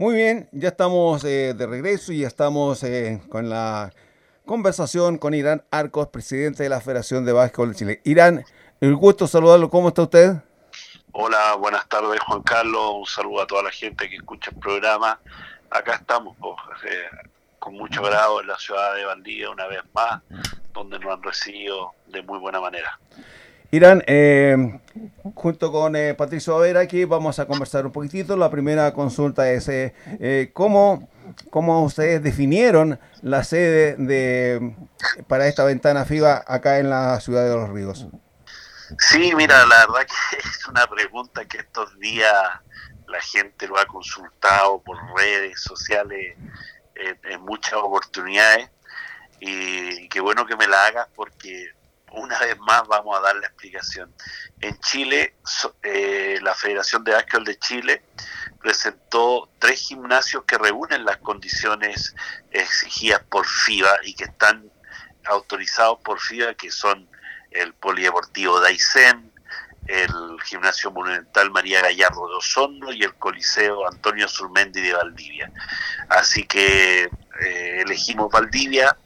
Muy bien, ya estamos eh, de regreso y ya estamos eh, con la conversación con Irán Arcos, presidente de la Federación de Básquetbol de Chile. Irán, el gusto saludarlo. ¿Cómo está usted? Hola, buenas tardes Juan Carlos. Un saludo a toda la gente que escucha el programa. Acá estamos pues, eh, con mucho grado en la ciudad de Valdivia una vez más, donde nos han recibido de muy buena manera. Irán, eh, junto con eh, Patricio Avera aquí vamos a conversar un poquitito. La primera consulta es eh, eh, ¿cómo, ¿cómo, ustedes definieron la sede de para esta ventana FIBA acá en la ciudad de Los Ríos. Sí, mira, la verdad que es una pregunta que estos días la gente lo ha consultado por redes sociales en, en muchas oportunidades y qué bueno que me la hagas porque una vez más vamos a dar la explicación. En Chile, eh, la Federación de Básquetbol de Chile presentó tres gimnasios que reúnen las condiciones exigidas por FIBA y que están autorizados por FIBA, que son el Polideportivo Daisen, el Gimnasio Monumental María Gallardo de Osorno y el Coliseo Antonio Surmendi de Valdivia. Así que eh, elegimos Valdivia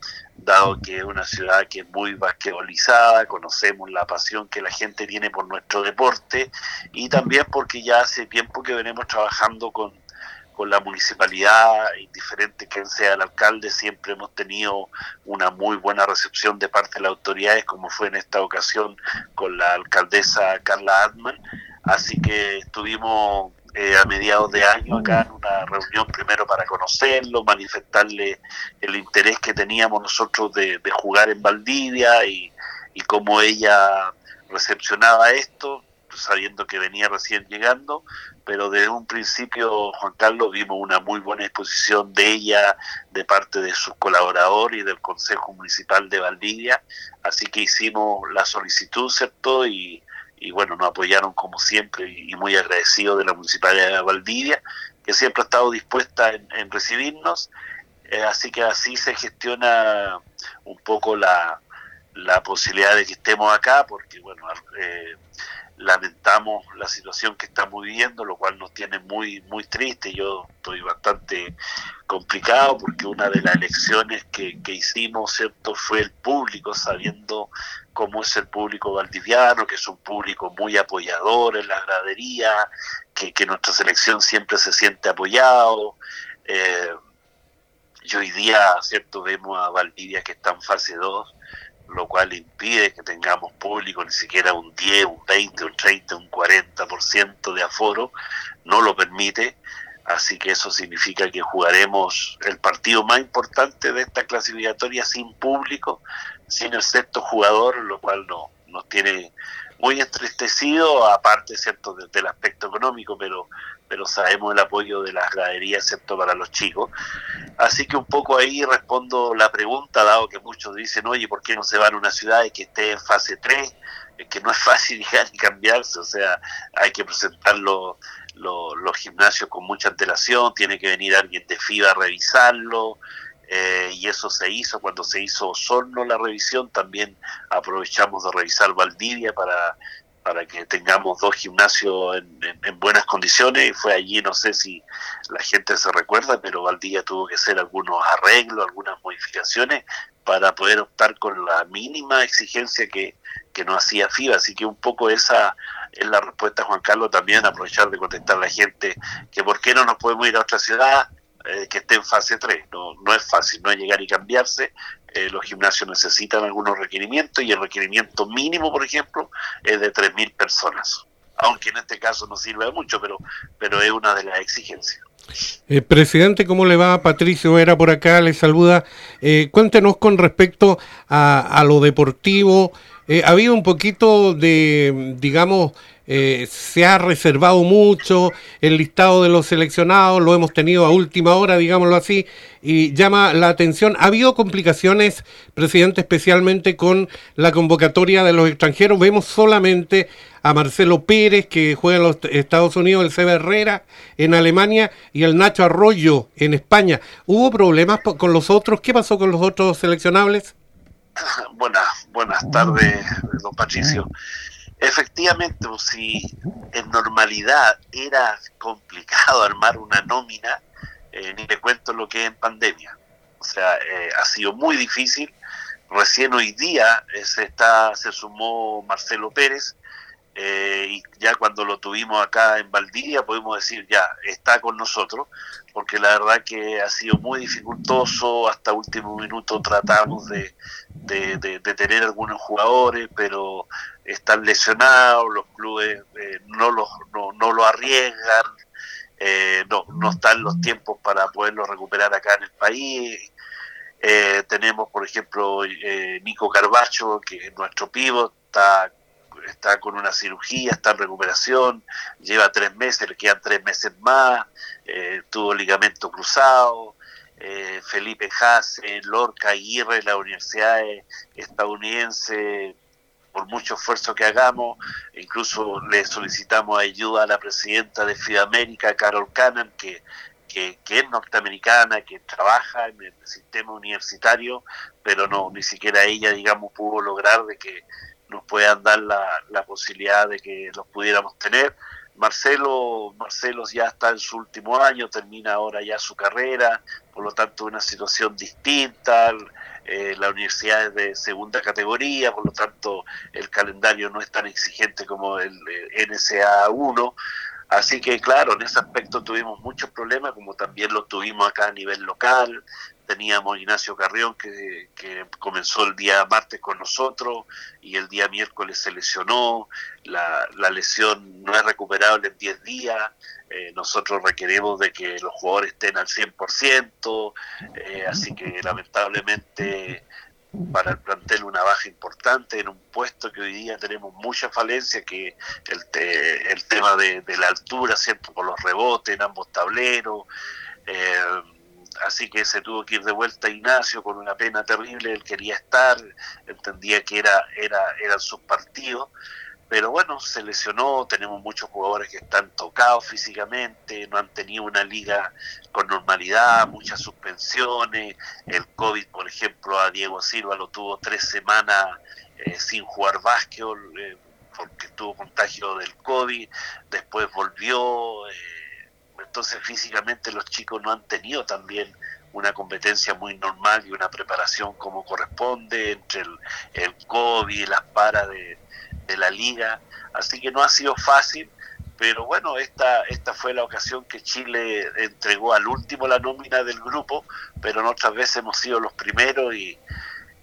dado que es una ciudad que es muy basquetbolizada, conocemos la pasión que la gente tiene por nuestro deporte y también porque ya hace tiempo que venimos trabajando con, con la municipalidad, indiferente quien sea el alcalde, siempre hemos tenido una muy buena recepción de parte de las autoridades, como fue en esta ocasión con la alcaldesa Carla Adman. Así que estuvimos eh, a mediados de año acá en una reunión primero para conocerlo, manifestarle el interés que teníamos nosotros de, jugar en Valdivia y, y cómo ella recepcionaba esto, sabiendo que venía recién llegando, pero desde un principio, Juan Carlos, vimos una muy buena exposición de ella, de parte de sus colaboradores y del Consejo Municipal de Valdivia, así que hicimos la solicitud, ¿cierto? Y, y bueno, nos apoyaron como siempre y muy agradecidos de la Municipalidad de Valdivia, que siempre ha estado dispuesta en, recibirnos, eh, así que así se gestiona un poco la, la posibilidad de que estemos acá, porque bueno, eh, lamentamos la situación que estamos viviendo, lo cual nos tiene muy, muy triste. Yo estoy bastante complicado porque una de las elecciones que, que hicimos, ¿cierto?, fue el público, sabiendo cómo es el público valdiviano, que es un público muy apoyador en la gradería, que, que nuestra selección siempre se siente apoyado. Eh, y hoy día, ¿cierto?, vemos a Valdivia que está en fase 2 lo cual impide que tengamos público ni siquiera un 10, un 20, un 30, un 40% de aforo, no lo permite, así que eso significa que jugaremos el partido más importante de esta clasificatoria sin público, sin el sexto jugador, lo cual no, nos tiene muy entristecido, aparte cierto del aspecto económico, pero pero sabemos el apoyo de las graderías, excepto para los chicos. Así que un poco ahí respondo la pregunta, dado que muchos dicen, oye, ¿por qué no se van a una ciudad que esté en fase 3? Es que no es fácil llegar y cambiarse, o sea, hay que presentar los, los, gimnasios con mucha antelación, tiene que venir alguien de FIBA a revisarlo, eh, y eso se hizo cuando se hizo Osorno la revisión, también aprovechamos de revisar Valdivia para para que tengamos dos gimnasios en, buenas condiciones y fue allí, no sé si la gente se recuerda, pero Valdivia tuvo que hacer algunos arreglos, algunas modificaciones para poder optar con la mínima exigencia que, que nos hacía FIBA, así que un poco esa es la respuesta, Juan Carlos, también aprovechar de contestar a la gente que por qué no nos podemos ir a otra ciudad, eh, que esté en fase 3. No, no es fácil, no es llegar y cambiarse. Eh, los gimnasios necesitan algunos requerimientos y el requerimiento mínimo, por ejemplo, es de 3.000 personas. Aunque en este caso no sirve mucho, pero, pero es una de las exigencias. Eh, presidente, ¿cómo le va? Patricio era por acá, le saluda. cuéntenos con respecto a, lo deportivo. ha habido un poquito de, digamos, eh, se ha reservado mucho el listado de los seleccionados, lo hemos tenido a última hora, digámoslo así, y llama la atención. ¿Ha habido complicaciones, presidente, especialmente con la convocatoria de los extranjeros? Vemos solamente a Marcelo Pérez, que juega en los Estados Unidos, el Seba Herrera en Alemania y el Nacho Arroyo en España. ¿Hubo problemas con los otros? ¿Qué pasó con los otros seleccionables? Buenas, buenas tardes, don Patricio. Efectivamente, pues, si en normalidad era complicado armar una nómina, eh, ni le cuento lo que es en pandemia. O sea, eh, ha sido muy difícil. Recién hoy día eh, se, está, se sumó Marcelo Pérez, eh, y ya cuando lo tuvimos acá en Valdivia podemos decir ya está con nosotros porque la verdad que ha sido muy dificultoso. Hasta último minuto tratamos de, de, tener algunos jugadores pero están lesionados los clubes eh, no los no, no lo arriesgan eh, no, no están los tiempos para poderlo recuperar acá en el país. Tenemos por ejemplo Nico Carbacho que es nuestro pivot está está con una cirugía, está en recuperación, lleva tres meses, le quedan tres meses más, eh, tuvo ligamento cruzado, eh, Felipe Hasse, Lorca Aguirre, la universidad estadounidense, por mucho esfuerzo que hagamos, incluso le solicitamos ayuda a la presidenta de Fidamérica, Carol Cannon, que, que, que, es norteamericana, que trabaja en el sistema universitario, pero no, ni siquiera ella, digamos, pudo lograr de que nos puedan dar la, posibilidad de que los pudiéramos tener. Marcelo, Marcelo ya está en su último año, termina ahora ya su carrera, por lo tanto una situación distinta, eh, la universidad es de segunda categoría, por lo tanto el calendario no es tan exigente como el, el NSA 1, así que claro, en ese aspecto tuvimos muchos problemas, como también lo tuvimos acá a nivel local, teníamos Ignacio Carrión que, comenzó el día martes con nosotros y el día miércoles se lesionó, la, lesión no es recuperable en 10 días, eh, nosotros requerimos de que los jugadores estén al 100%, eh, así que lamentablemente para el plantel una baja importante en un puesto que hoy día tenemos mucha falencia, que el, el tema de, la altura, ¿cierto? Por los rebotes en ambos tableros. Eh, así que se tuvo que ir de vuelta Ignacio con una pena terrible, él quería estar, entendía que era, era, eran sus partidos, pero bueno, se lesionó, tenemos muchos jugadores que están tocados físicamente, no han tenido una liga con normalidad, muchas suspensiones, el COVID, por ejemplo, a Diego Silva lo tuvo tres semanas eh, sin jugar básquetbol, eh, porque tuvo contagio del COVID, después volvió... Eh, entonces físicamente los chicos no han tenido también una competencia muy normal y una preparación como corresponde entre el, el COVID las paras de, la liga, así que no ha sido fácil, pero bueno, esta, esta fue la ocasión que Chile entregó al último la nómina del grupo, pero en otras veces hemos sido los primeros y,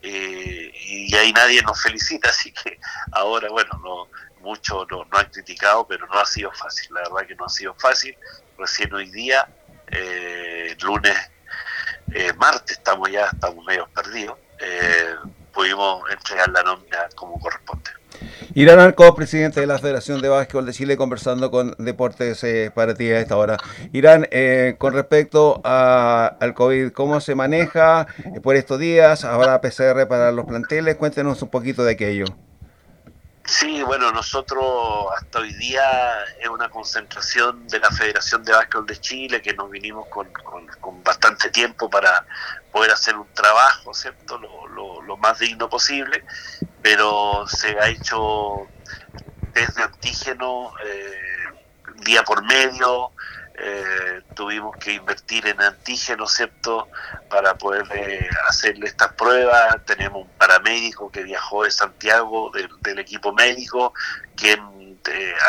y, ahí nadie nos felicita, así que ahora, bueno, no mucho no, no han criticado, pero no ha sido fácil, la verdad que no ha sido fácil, recién hoy día, eh, lunes, eh, martes, estamos ya, estamos medio perdidos, eh, pudimos entregar la nómina como corresponde. Irán Arco, presidente de la Federación de Básquetbol de Chile, conversando con Deportes para ti a esta hora. Irán, con respecto a, al COVID, ¿cómo se maneja por estos días? ¿Habrá PCR para los planteles? Cuéntenos un poquito de aquello. Sí, bueno, nosotros hasta hoy día es una concentración de la Federación de Básquetbol de Chile que nos vinimos con, con, bastante tiempo para poder hacer un trabajo, ¿cierto? Lo, lo, más digno posible, pero se ha hecho desde antígeno eh, día por medio, eh, tuvimos que invertir en antígenos, ¿cierto?, para poder eh, hacerle estas pruebas. Tenemos un paramédico que viajó de Santiago, del equipo médico, quien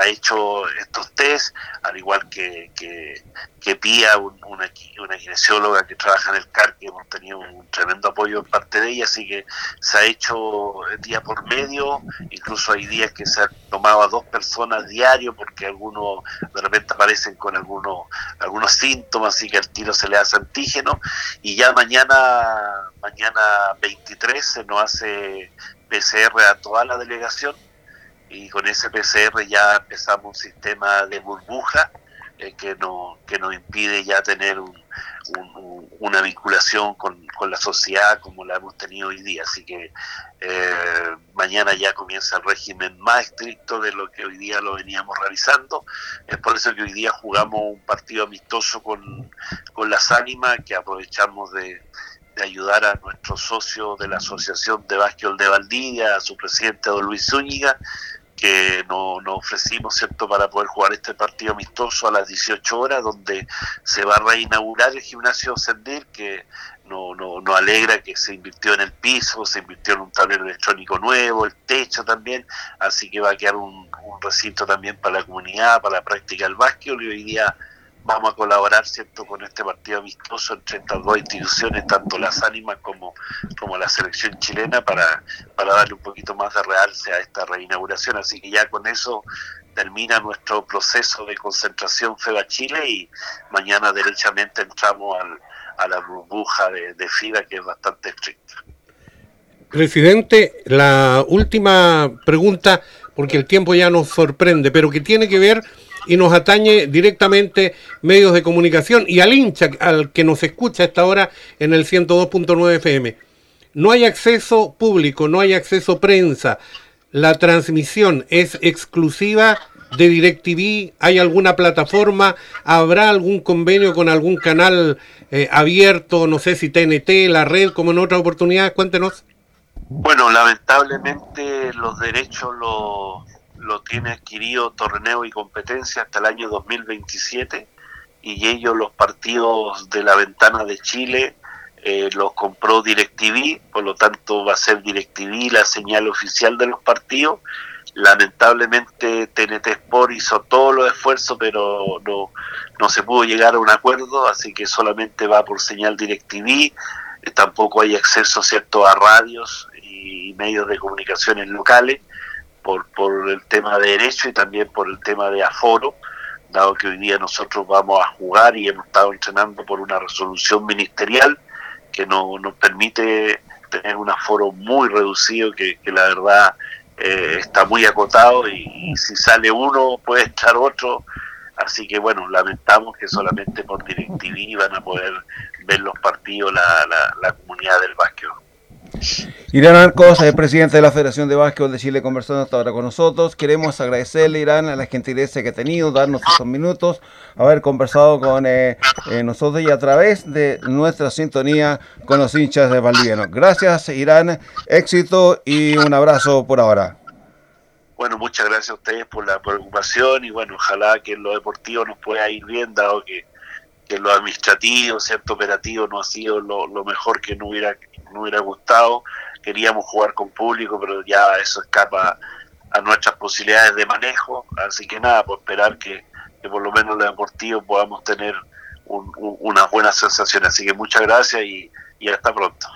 ha hecho estos test, al igual que, que, Pía, una, una kinesióloga que trabaja en el CAR, que hemos tenido un tremendo apoyo en parte de ella, así que se ha hecho día por medio, incluso hay días que se han tomado a dos personas diario porque algunos de repente aparecen con algunos, algunos síntomas, así que al tiro se le hace antígeno, y ya mañana, mañana 23 se nos hace PCR a toda la delegación y con ese PCR ya empezamos un sistema de burbuja eh, que, no, que nos impide ya tener una vinculación con, la sociedad como la hemos tenido hoy día. Así que eh, mañana ya comienza el régimen más estricto de lo que hoy día lo veníamos realizando. Es por eso que hoy día jugamos un partido amistoso con, con las ánimas, que aprovechamos de, de ayudar a nuestro socio de la Asociación de Básquetbol de Valdivia, a su presidente don Luis Zúñiga, que nos no ofrecimos, ¿cierto?, para poder jugar este partido amistoso a las 18 horas, donde se va a reinaugurar el gimnasio Sendir, que nos no, no alegra que se invirtió en el piso, se invirtió en un tablero electrónico nuevo, el techo también, así que va a quedar un, un recinto también para la comunidad, para la práctica del básquetbol y hoy día vamos a colaborar cierto con este partido amistoso entre estas dos instituciones, tanto las ánimas como, como la selección chilena, para, para darle un poquito más de realce a esta reinauguración. Así que ya con eso termina nuestro proceso de concentración FEBA Chile y mañana derechamente entramos al, a la burbuja de, de que es bastante estricta. Presidente, la última pregunta, porque el tiempo ya nos sorprende, pero que tiene que ver y nos atañe directamente medios de comunicación y al hincha, al que nos escucha a esta hora en el 102.9 FM. No hay acceso público, no hay acceso prensa. La transmisión es exclusiva de DirecTV. ¿Hay alguna plataforma? ¿Habrá algún convenio con algún canal eh, abierto? No sé si TNT, la red, como en otra oportunidad. Cuéntenos. Bueno, lamentablemente los derechos los lo tiene adquirido torneo y competencia hasta el año 2027 y ellos los partidos de la ventana de Chile eh, los compró DirecTV, por lo tanto va a ser DirecTV la señal oficial de los partidos. Lamentablemente TNT Sport hizo todos los esfuerzos, pero no, no se pudo llegar a un acuerdo, así que solamente va por señal DirecTV. Tampoco hay acceso cierto a radios y medios de comunicaciones locales por, el tema de derecho y también por el tema de aforo, dado que hoy día nosotros vamos a jugar y hemos estado entrenando por una resolución ministerial que no, nos permite tener un aforo muy reducido que, la verdad eh, está muy acotado y, si sale uno puede estar otro. Así que bueno lamentamos que solamente por DirecTV van a poder ver los partidos la, la, la comunidad del básquet Irán Arcos, el presidente de la Federación de Básquetbol de Chile, conversando hasta ahora con nosotros. Queremos agradecerle, Irán, a la gentileza que ha tenido, darnos estos minutos, haber conversado con eh, eh, nosotros y a través de nuestra sintonía con los hinchas de Valdiviano. Gracias, Irán, éxito y un abrazo por ahora. Bueno, muchas gracias a ustedes por la preocupación y bueno, ojalá que en lo deportivo nos pueda ir bien, dado que, que lo administrativo, cierto operativo no ha sido lo mejor que no hubiera me hubiera gustado, queríamos jugar con público, pero ya eso escapa a nuestras posibilidades de manejo, así que nada, por esperar que, por lo menos los deportivos podamos tener una buena sensación, así que muchas gracias y, y hasta pronto.